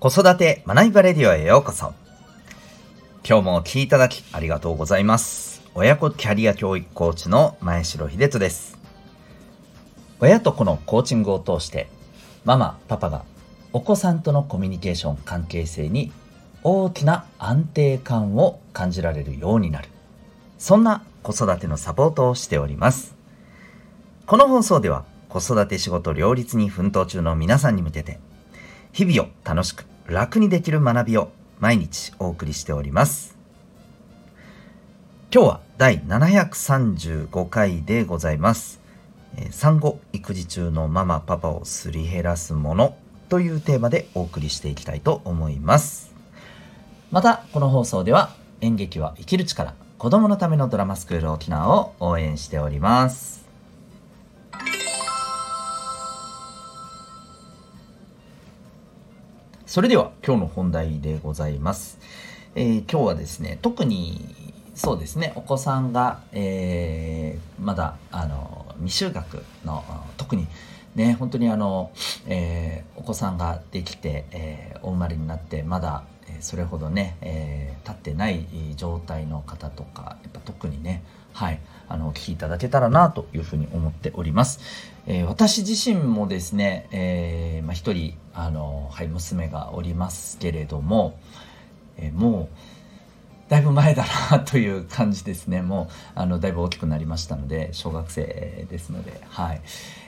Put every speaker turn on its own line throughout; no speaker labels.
子育て学びバレディオへようこそ。今日もお聴きいただきありがとうございます。親子キャリア教育コーチの前城秀人です。親と子のコーチングを通して、ママ、パパがお子さんとのコミュニケーション関係性に大きな安定感を感じられるようになる。そんな子育てのサポートをしております。この放送では子育て仕事両立に奮闘中の皆さんに向けて、日々を楽しく楽にできる学びを毎日お送りしております。今日は第735回でございます。産後育児中のママパパをすり減らすものというテーマでお送りしていきたいと思います。また、この放送では演劇は生きる力子供のためのドラマスクール沖縄を応援しております。それでは今日の本題でございます。えー、今日はですね、特にそうですね、お子さんが、えー、まだあの未就学の特にね、本当にあの、えー、お子さんができて、えー、お生まれになってまだそれほどね、えー、立ってない状態の方とかやっぱ特にねはいあのお聞きいただけたらなというふうに思っております、えー、私自身もですね、えー、まあ、一人あの、はい、娘がおりますけれども、えもうだいぶ前だなという感じですね。もうあのだいぶ大きくなりましたので小学生ですのではい、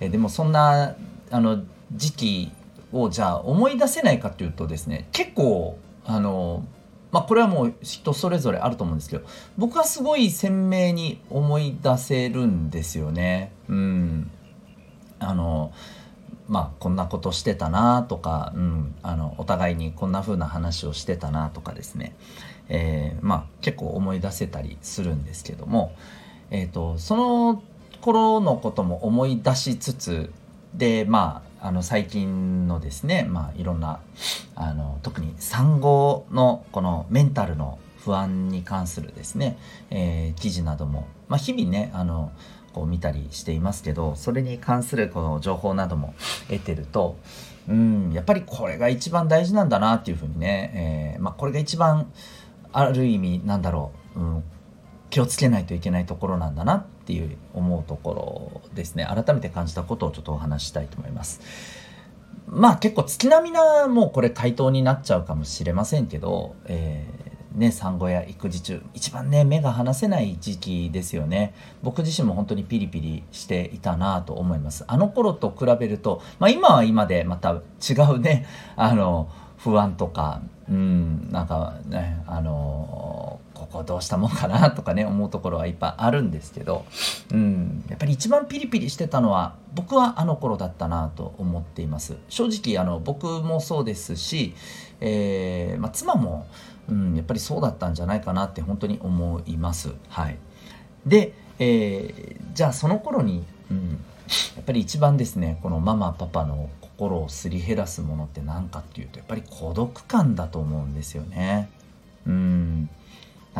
えでもそんなあの時期をじゃあ思い出せないかというとですね結構あのまあこれはもう人それぞれあると思うんですけど僕はすごい鮮明に思い出せるんですよね。うん。あのまあこんなことしてたなとか、うん、あのお互いにこんな風な話をしてたなとかですね、えー、まあ結構思い出せたりするんですけども、えーとその頃のことも思い出しつつでまああの最近のですね、まあ、いろんなあの特に産後のこのメンタルの不安に関するですね、えー、記事なども、まあ、日々ねあのこう見たりしていますけどそれに関するこの情報なども得てるとうんやっぱりこれが一番大事なんだなっていうふうにね、えー、まあ、これが一番ある意味なんだろう、うん、気をつけないといけないところなんだなっていう思うところですね。改めて感じたことをちょっとお話ししたいと思います。まあ結構月並みなもうこれ回答になっちゃうかもしれませんけど、えー、ね、産後や育児中一番ね目が離せない時期ですよね。僕自身も本当にピリピリしていたなと思います。あの頃と比べると、まあ、今は今でまた違うねあの不安とかうんなんかねあのここどうしたもんかなとかね思うところはいっぱいあるんですけど、うん、やっぱり一番ピリピリしてたのは僕はあの頃だったなと思っています。正直あの僕もそうですし、えー、まあ、妻も、うん、やっぱりそうだったんじゃないかなって本当に思います。はい。で、えー、じゃあその頃に、うん、やっぱり一番ですねこのママパパの心をすり減らすものって何かっていうとやっぱり孤独感だと思うんですよね。うん。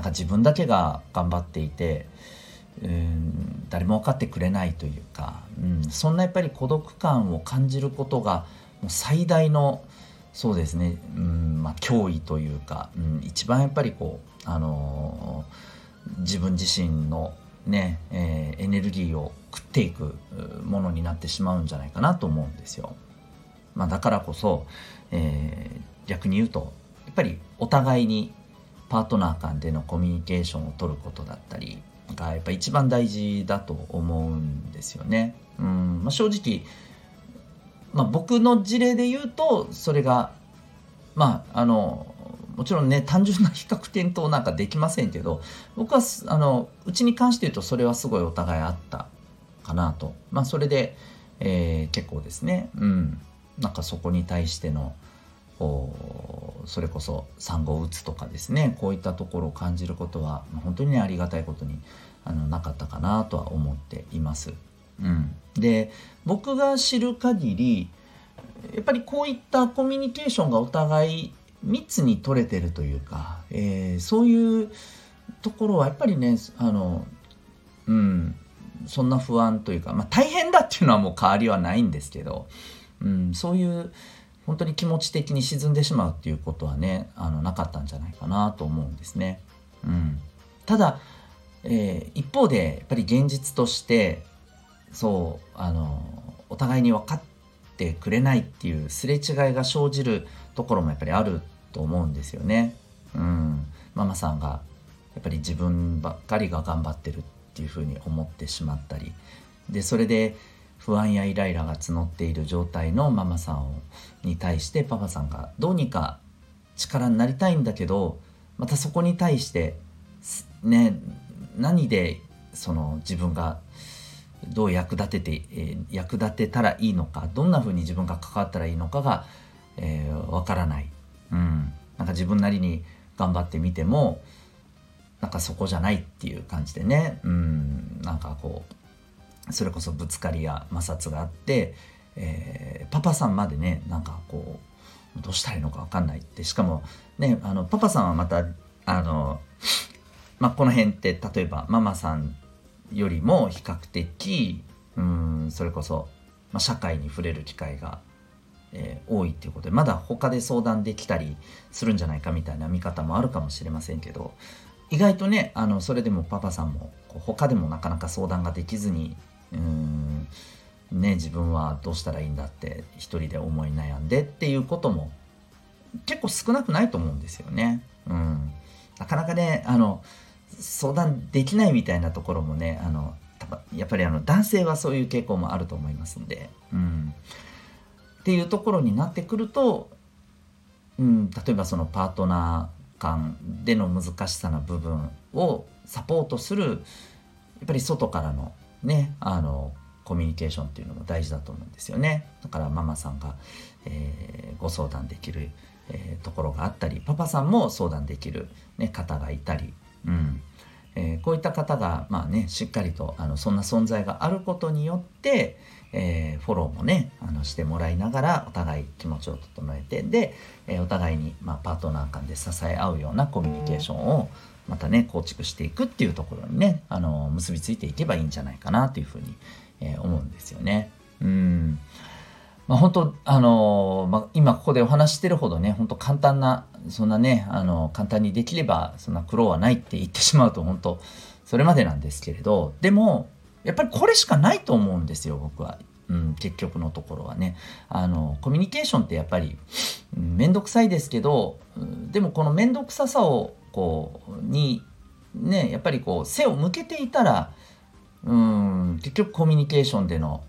か自分だけが頑張っていてうん誰も分かってくれないというか、うん、そんなやっぱり孤独感を感じることがもう最大のそうですね、うんまあ、脅威というか、うん、一番やっぱりこう、あのー、自分自身のね、えー、エネルギーを食っていくものになってしまうんじゃないかなと思うんですよ。まあ、だからこそ、えー、逆に言うとやっぱりお互いにパートナー間でのコミュニケーションを取ることだったりがやっぱ一番大事だと思うんですよね。うんまあ、正直、まあ、僕の事例で言うとそれがまああのもちろんね単純な比較点となんかできませんけど僕はあのうちに関して言うとそれはすごいお互いあったかなと。まあそれで、えー、結構ですね。うん。なんかそこに対してのそれこそ産後うつとかですねこういったところを感じることは本当に、ね、ありがたいことにあのなかったかなとは思っています。うん、で僕が知る限りやっぱりこういったコミュニケーションがお互い密に取れてるというか、えー、そういうところはやっぱりねあの、うん、そんな不安というか、まあ、大変だっていうのはもう変わりはないんですけど、うん、そういう本当に気持ち的に沈んでしまうっていうことはねあのなかったんじゃないかなと思うんですね。うん、ただ、えー、一方でやっぱり現実としてそうあのお互いに分かってくれないっていうすれ違いが生じるところもやっぱりあると思うんですよね。うん、ママさんがやっぱり自分ばっかりが頑張ってるっていうふうに思ってしまったりでそれで不安やイライラが募っている状態のママさんに対してパパさんがどうにか力になりたいんだけどまたそこに対してね何でその自分がどう役立てて、えー、役立てたらいいのかどんなふうに自分が関わったらいいのかが、えー、分からない、うん、なんか自分なりに頑張ってみてもなんかそこじゃないっていう感じでね、うん、なんかこうそれこそぶつかりや摩擦があって、えー、パパさんまでねなんかこうどうしたらいいのか分かんないってしかもねあのパパさんはまたあの、まあ、この辺って例えばママさんよりも比較的うんそれこそ、まあ、社会に触れる機会が、えー、多いっていうことでまだ他で相談できたりするんじゃないかみたいな見方もあるかもしれませんけど意外とねあのそれでもパパさんも他でもなかなか相談ができずにうん。ね自分はどうしたらいいんだって一人で思い悩んでっていうことも結構少なくないと思うんですよね。うん、なかなかねあの相談できないみたいなところもねあのやっぱりあの男性はそういう傾向もあると思いますんで、うん、っていうところになってくると、うん、例えばそのパートナー間での難しさの部分をサポートするやっぱり外からのねあのコミュニケーションっていうのも大事だと思うんですよね。だからママさんが、えー、ご相談できる、えー、ところがあったりパパさんも相談できる、ね、方がいたりうん。えー、こういった方が、まあね、しっかりとあのそんな存在があることによって、え、フォローもねあのしてもらいながらお互い気持ちを整えてで、え、お互いに、まあ、パートナー間で支え合うようなコミュニケーションをまたね構築していくっていうところにねあの結びついていけばいいんじゃないかなというふうに、え思うんですよね。うん。まあ、本当あのまあ、今ここでお話してるほどね本当簡単なそんなねあの簡単にできればそんな苦労はないって言ってしまうと本当それまでなんですけれどでもやっぱりこれしかないと思うんですよ僕は、うん、結局のところはね。あのコミュニケーションってやっぱり面倒、うん、くさいですけどでもこの面倒くささをこうにねやっぱりこう背を向けていたらうん結局コミュニケーションでの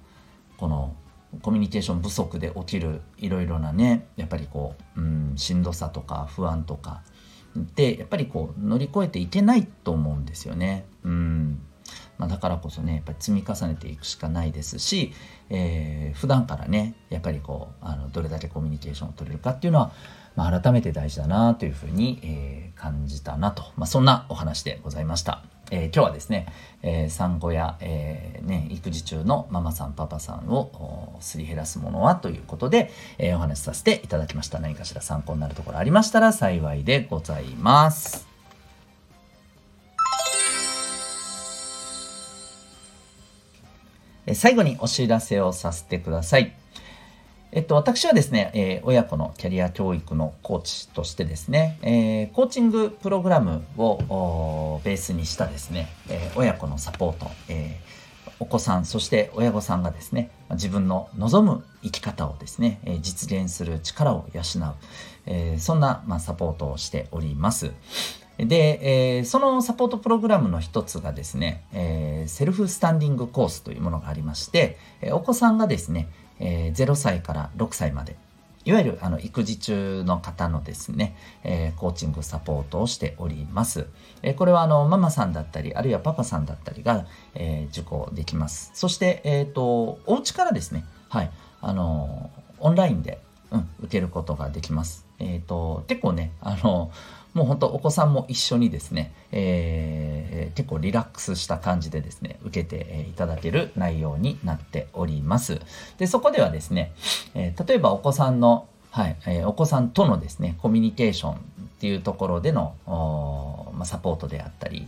このコミュニケーション不足で起きるいろいろなねやっぱりこう、うん、しんどさとか不安とかでやっぱりこう乗り越えていけないと思うんですよね。うんまあ、だからこそねやっぱり積み重ねていくしかないですし、えー、普段からねやっぱりこうあのどれだけコミュニケーションを取れるかっていうのは、まあ、改めて大事だなというふうに、えー、感じたなと、まあ、そんなお話でございました。えー、今日はですね、えー、産後や、えー、ね、育児中のママさんパパさんをすり減らすものはということで、えお話しさせていただきました。何かしら参考になるところありましたら幸いでございます。最後にお知らせをさせてくださいえっと、私はですね、えー、親子のキャリア教育のコーチとしてですね、えー、コーチングプログラムをベースにしたですね、えー、親子のサポート、えお子さん、そして親御さんがですね、自分の望む生き方をですね、え実現する力を養う、えそんな、まあ、サポートをしております。で、えー、そのサポートプログラムの一つがですね、えー、セルフスタンディングコースというものがありまして、お子さんがですね、えー、0歳から6歳までいわゆるあの育児中の方のですね、えー、コーチングサポートをしております。えー、これはあのママさんだったり、あるいはパパさんだったりが、えー、受講できます。そして、えっ、ー、と、お家からですね、はい、あのオンラインで、うん、受けることができます。えっ、と、結構ね、あのもう本当お子さんも一緒にですね、えー、結構リラックスした感じでですね、受けていただける内容になっております。で、そこではですね、えー、例えばお子さんの、はい、えー、お子さんとのですね、コミュニケーションっていうところでの、まあ、サポートであったり、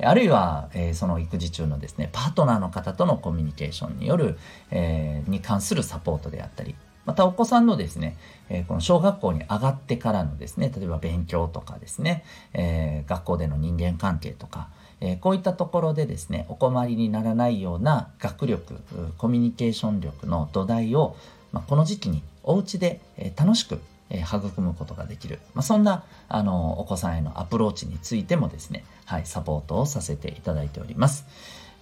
あるいは、えー、その育児中のですね、パートナーの方とのコミュニケーションによる、えー、に関するサポートであったり、またお子さんのですね、えー、この小学校に上がってからのですね、例えば勉強とかですね、えー、学校での人間関係とか、えー、こういったところでですね、お困りにならないような学力、コミュニケーション力の土台を、まあ、この時期にお家で、え楽しくえ育むことができる、まあ、そんなあのお子さんへのアプローチについてもですね、はい、サポートをさせていただいております。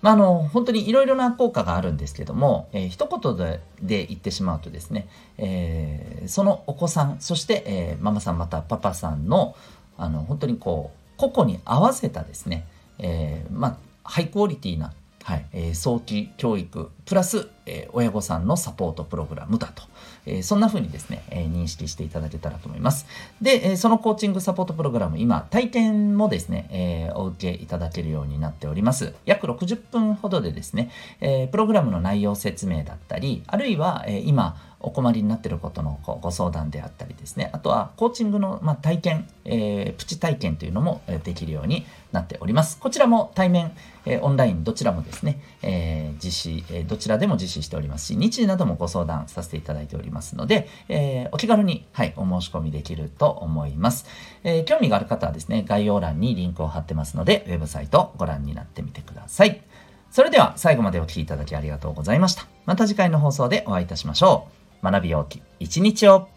まあ、あの本当にいろいろな効果があるんですけども、えー、一言でで言ってしまうとですね、えー、そのお子さんそして、えー、ママさんまたパパさんのあの本当にこう個々に合わせたですね、えー、まあハイクオリティなはい、えー、早期教育プラス、えー、親御さんのサポートプログラムだと、えー、そんな風にですね、えー、認識していただけたらと思います。で、え、そのコーチングサポートプログラム、今、体験もですね、え、お受けいただけるようになっております。約60分ほどでですね、え、プログラムの内容説明だったり、あるいは、え、今、お困りになっていることのご相談であったりですね、あとはコーチングの、ま、体験、えー、プチ体験というのもできるようになっております。こちらも対面、え、オンラインどちらもですね、えー、実施、えどちらでも実施しておりますし、日時などもご相談させていただいておりますので、えお気軽に、はい、お申し込みできると思います、え興味がある方はですね、概要欄にリンクを貼ってますので、ウェブサイトご覧になってみてください。それでは最後までお聴きいただきありがとうございました。また次回の放送でお会いいたしましょう。学びようき一日を